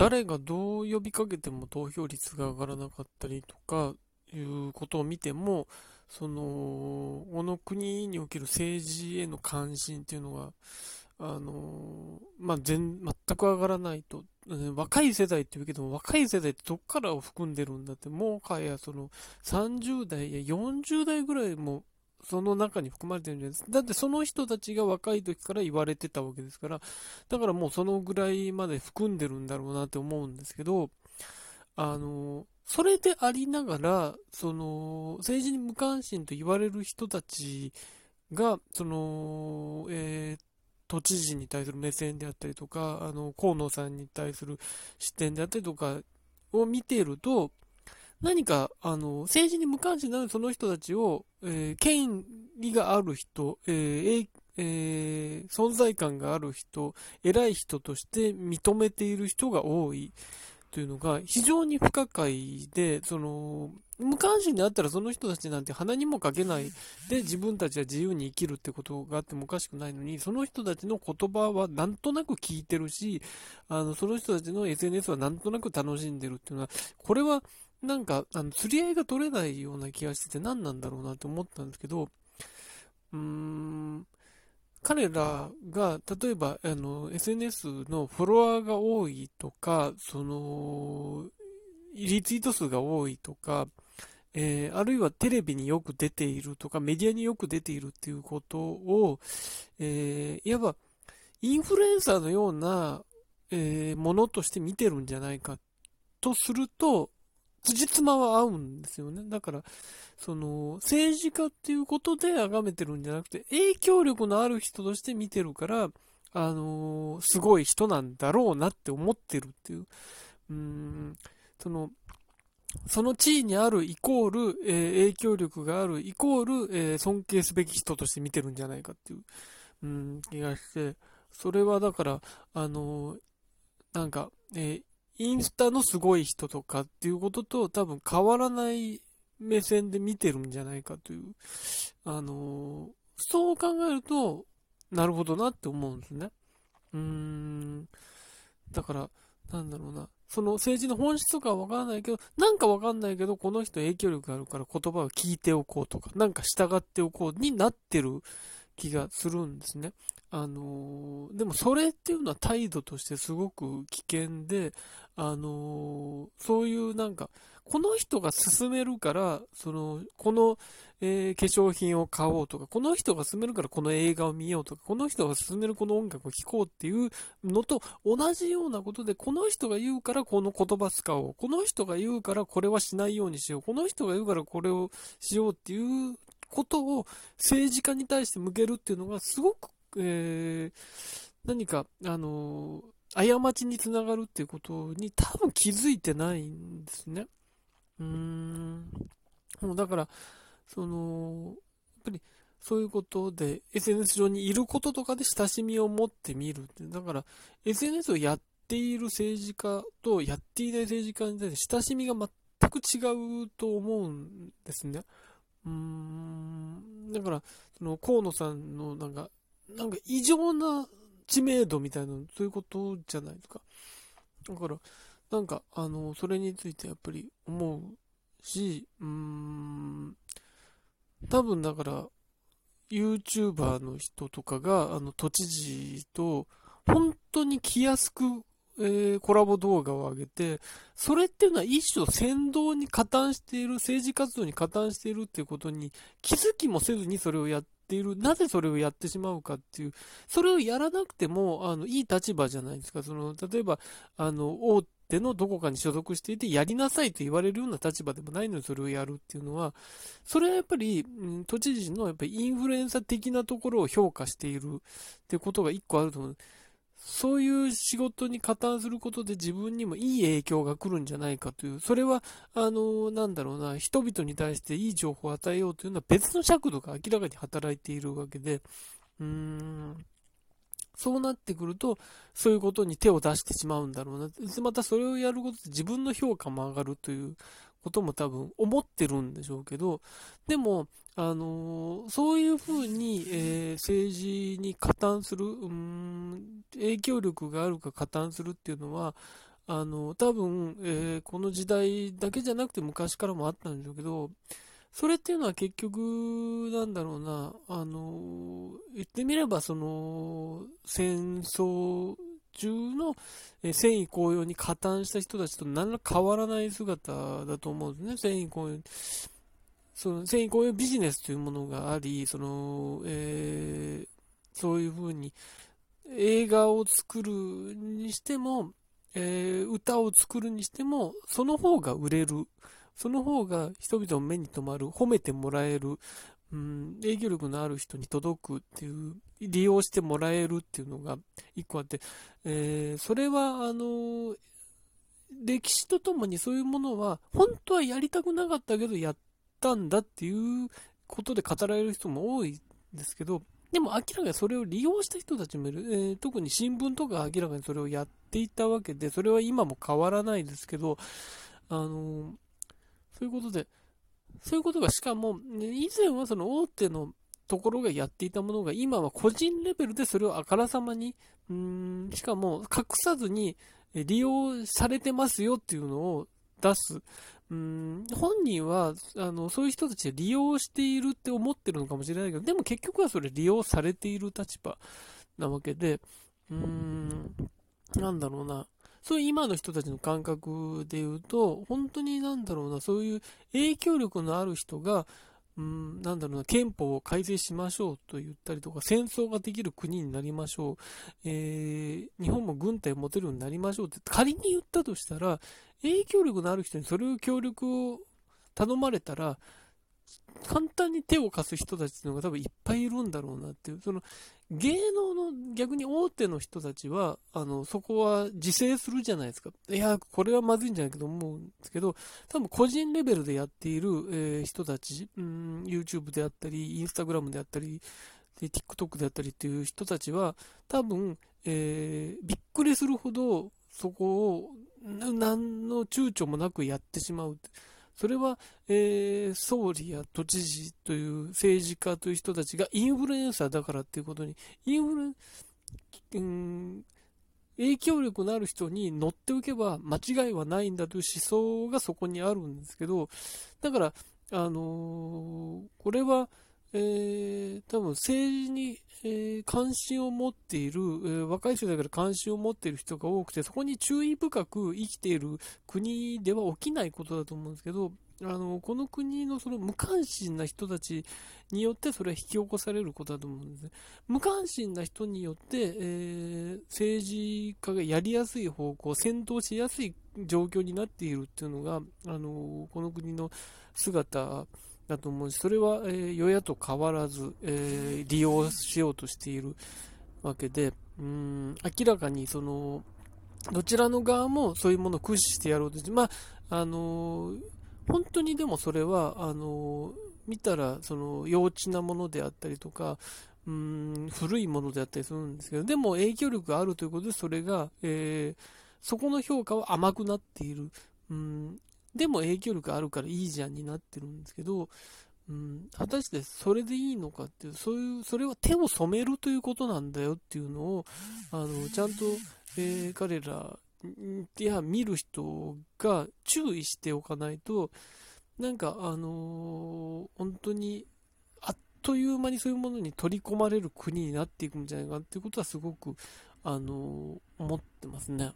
誰がどう呼びかけても投票率が上がらなかったりとかいうことを見ても、その、この国における政治への関心っていうのが、あのまあ、全、全く上がらないと、若い世代って言うけども、若い世代ってどっからを含んでるんだって、もはやその30代や40代ぐらいもその中に含まれてるんじゃないですか。だってその人たちが若い時から言われてたわけですから、だからもうそのぐらいまで含んでるんだろうなって思うんですけど、あの、それでありながら、その、政治に無関心と言われる人たちが、その、えー、都知事に対する目線であったりとか、あの、河野さんに対する視点であったりとかを見ていると、何か、あの、政治に無関心なるその人たちを、えー、権利がある人、えーえー、存在感がある人、偉い人として認めている人が多いというのが非常に不可解で、その、無関心であったらその人たちなんて鼻にもかけないで自分たちは自由に生きるってことがあってもおかしくないのに、その人たちの言葉はなんとなく聞いてるし、あの、その人たちの SNS はなんとなく楽しんでるっていうのは、これはなんか、あの、釣り合いが取れないような気がしてて何なんだろうなって思ったんですけど、うーん、彼らが、例えば、あの、SNS のフォロワーが多いとか、その、リツイート数が多いとか、えー、あるいはテレビによく出ているとか、メディアによく出ているっていうことを、えー、いわば、インフルエンサーのような、えー、ものとして見てるんじゃないかとすると、辻褄は合うんですよね。だから、その、政治家っていうことで崇めてるんじゃなくて、影響力のある人として見てるから、あのー、すごい人なんだろうなって思ってるっていう。うーん、その、その地位にあるイコール、えー、影響力があるイコール、えー、尊敬すべき人として見てるんじゃないかっていう、うん、気がして、それはだから、あのー、なんか、えインスタのすごい人とかっていうことと多分変わらない目線で見てるんじゃないかという、あのそう考えると、なるほどなって思うんですね。うーん、だから、なんだろうな。その政治の本質とかはわからないけど、なんかわかんないけど、この人影響力があるから言葉を聞いておこうとか、なんか従っておこうになってる気がするんですね。あのー、でもそれっていうのは態度としてすごく危険で、あのー、そういうなんか、この人が勧めるから、その、この、えー、化粧品を買おうとか、この人が勧めるからこの映画を見ようとか、この人が勧めるこの音楽を聴こうっていうのと同じようなことで、この人が言うからこの言葉使おう。この人が言うからこれはしないようにしよう。この人が言うからこれをしようっていうことを政治家に対して向けるっていうのがすごく、えー、何か、あのー、過ちにつながるっていうことに多分気づいてないんですね。うーん。もうだから、その、やっぱり、そういうことで、SNS 上にいることとかで親しみを持ってみるって。だから、SNS をやっている政治家とやっていない政治家に対して親しみが全く違うと思うんですね。うーん。だから、その、河野さんのなんか、なんか異常な知名度みたいな、そういうことじゃないですか。だから、なんか、あの、それについてやっぱり思うし、うーん、多分だから、YouTuber の人とかが、あの、都知事と、本当に来やすく、えー、コラボ動画を上げて、それっていうのは一種先導に加担している、政治活動に加担しているっていうことに気づきもせずにそれをやっている。なぜそれをやってしまうかっていう、それをやらなくても、あの、いい立場じゃないですか。その、例えば、あの、大手のどこかに所属していて、やりなさいと言われるような立場でもないのにそれをやるっていうのは、それはやっぱり、うん、都知事のやっぱりインフルエンサー的なところを評価しているっていうことが一個あると思う。そういう仕事に加担することで自分にもいい影響が来るんじゃないかという、それは、あの、なんだろうな、人々に対していい情報を与えようというのは別の尺度が明らかに働いているわけで、うーん、そうなってくると、そういうことに手を出してしまうんだろうな。またそれをやることで自分の評価も上がるということも多分思ってるんでしょうけど、でも、あのー、そういうふうに、えー、政治に加担する、うん、影響力があるか加担するっていうのは、ああの、多分、えー、この時代だけじゃなくて昔からもあったんでしょうけど、それっていうのは結局、なんだろうな、あの、言ってみれば、その、戦争中の、戦意高揚に加担した人たちと何ら変わらない姿だと思うんですね、戦意高揚。その戦意高揚ビジネスというものがあり、その、えー、そういうふうに映画を作るにしても、えー、歌を作るにしても、その方が売れる。その方が人々の目に留まる、褒めてもらえる、うん、影響力のある人に届くっていう、利用してもらえるっていうのが一個あって、えー、それは、あの、歴史とともにそういうものは、本当はやりたくなかったけど、やったんだっていうことで語られる人も多いんですけど、でも明らかにそれを利用した人たちもいる、えー、特に新聞とか明らかにそれをやっていたわけで、それは今も変わらないですけど、あの、そういうことで、そういうことがしかも、以前はその大手のところがやっていたものが、今は個人レベルでそれをあからさまに、うん、しかも隠さずに利用されてますよっていうのを出す。うん、本人は、あの、そういう人たちを利用しているって思ってるのかもしれないけど、でも結局はそれ利用されている立場なわけで、うーん、なんだろうな。そういう今の人たちの感覚で言うと、本当になんだろうな、そういう影響力のある人が、うん、なんだろうな、憲法を改正しましょうと言ったりとか、戦争ができる国になりましょう、えー、日本も軍隊を持てるようになりましょうって仮に言ったとしたら、影響力のある人にそれを協力を頼まれたら、簡単に手を貸す人たちっていうのが多分いっぱいいるんだろうなっていう、その芸能の逆に大手の人たちは、あの、そこは自制するじゃないですか。いや、これはまずいんじゃないかと思うんですけど、多分個人レベルでやっている、えー、人たち、うん、YouTube であったり、Instagram であったり、で TikTok であったりっていう人たちは、多分、えー、びっくりするほど、そこを、何の躊躇もなくやってしまう。それは、えー、総理や都知事という政治家という人たちがインフルエンサーだからっていうことに、インフル、うん、影響力のある人に乗っておけば間違いはないんだという思想がそこにあるんですけど、だから、あのー、これは、えー、多分政治に、えー、関心を持っている、えー、若い世代から関心を持っている人が多くて、そこに注意深く生きている国では起きないことだと思うんですけど、あの、この国のその無関心な人たちによってそれは引き起こされることだと思うんですね。無関心な人によって、えー、政治家がやりやすい方向、先導しやすい状況になっているっていうのが、あの、この国の姿だと思うし、それは、えー、与野と変わらず、えー、利用しようとしているわけで、うん、明らかにその、どちらの側もそういうものを駆使してやろうとして、まあ、あの本当にでもそれは、あの見たら、その、幼稚なものであったりとか、うん、古いものであったりするんですけど、でも影響力があるということで、それが、えー、そこの評価は甘くなっている。うん、でも影響力あるからいいじゃんになってるんですけど、うん、果たしてそれでいいのかっていう、そういう、それは手を染めるということなんだよっていうのを、あの、ちゃんと、えー、彼ら、いや、見る人が注意しておかないと、なんか、あのー、本当に、あっという間にそういうものに取り込まれる国になっていくんじゃないかっていうことはすごく、あのー、思ってますね。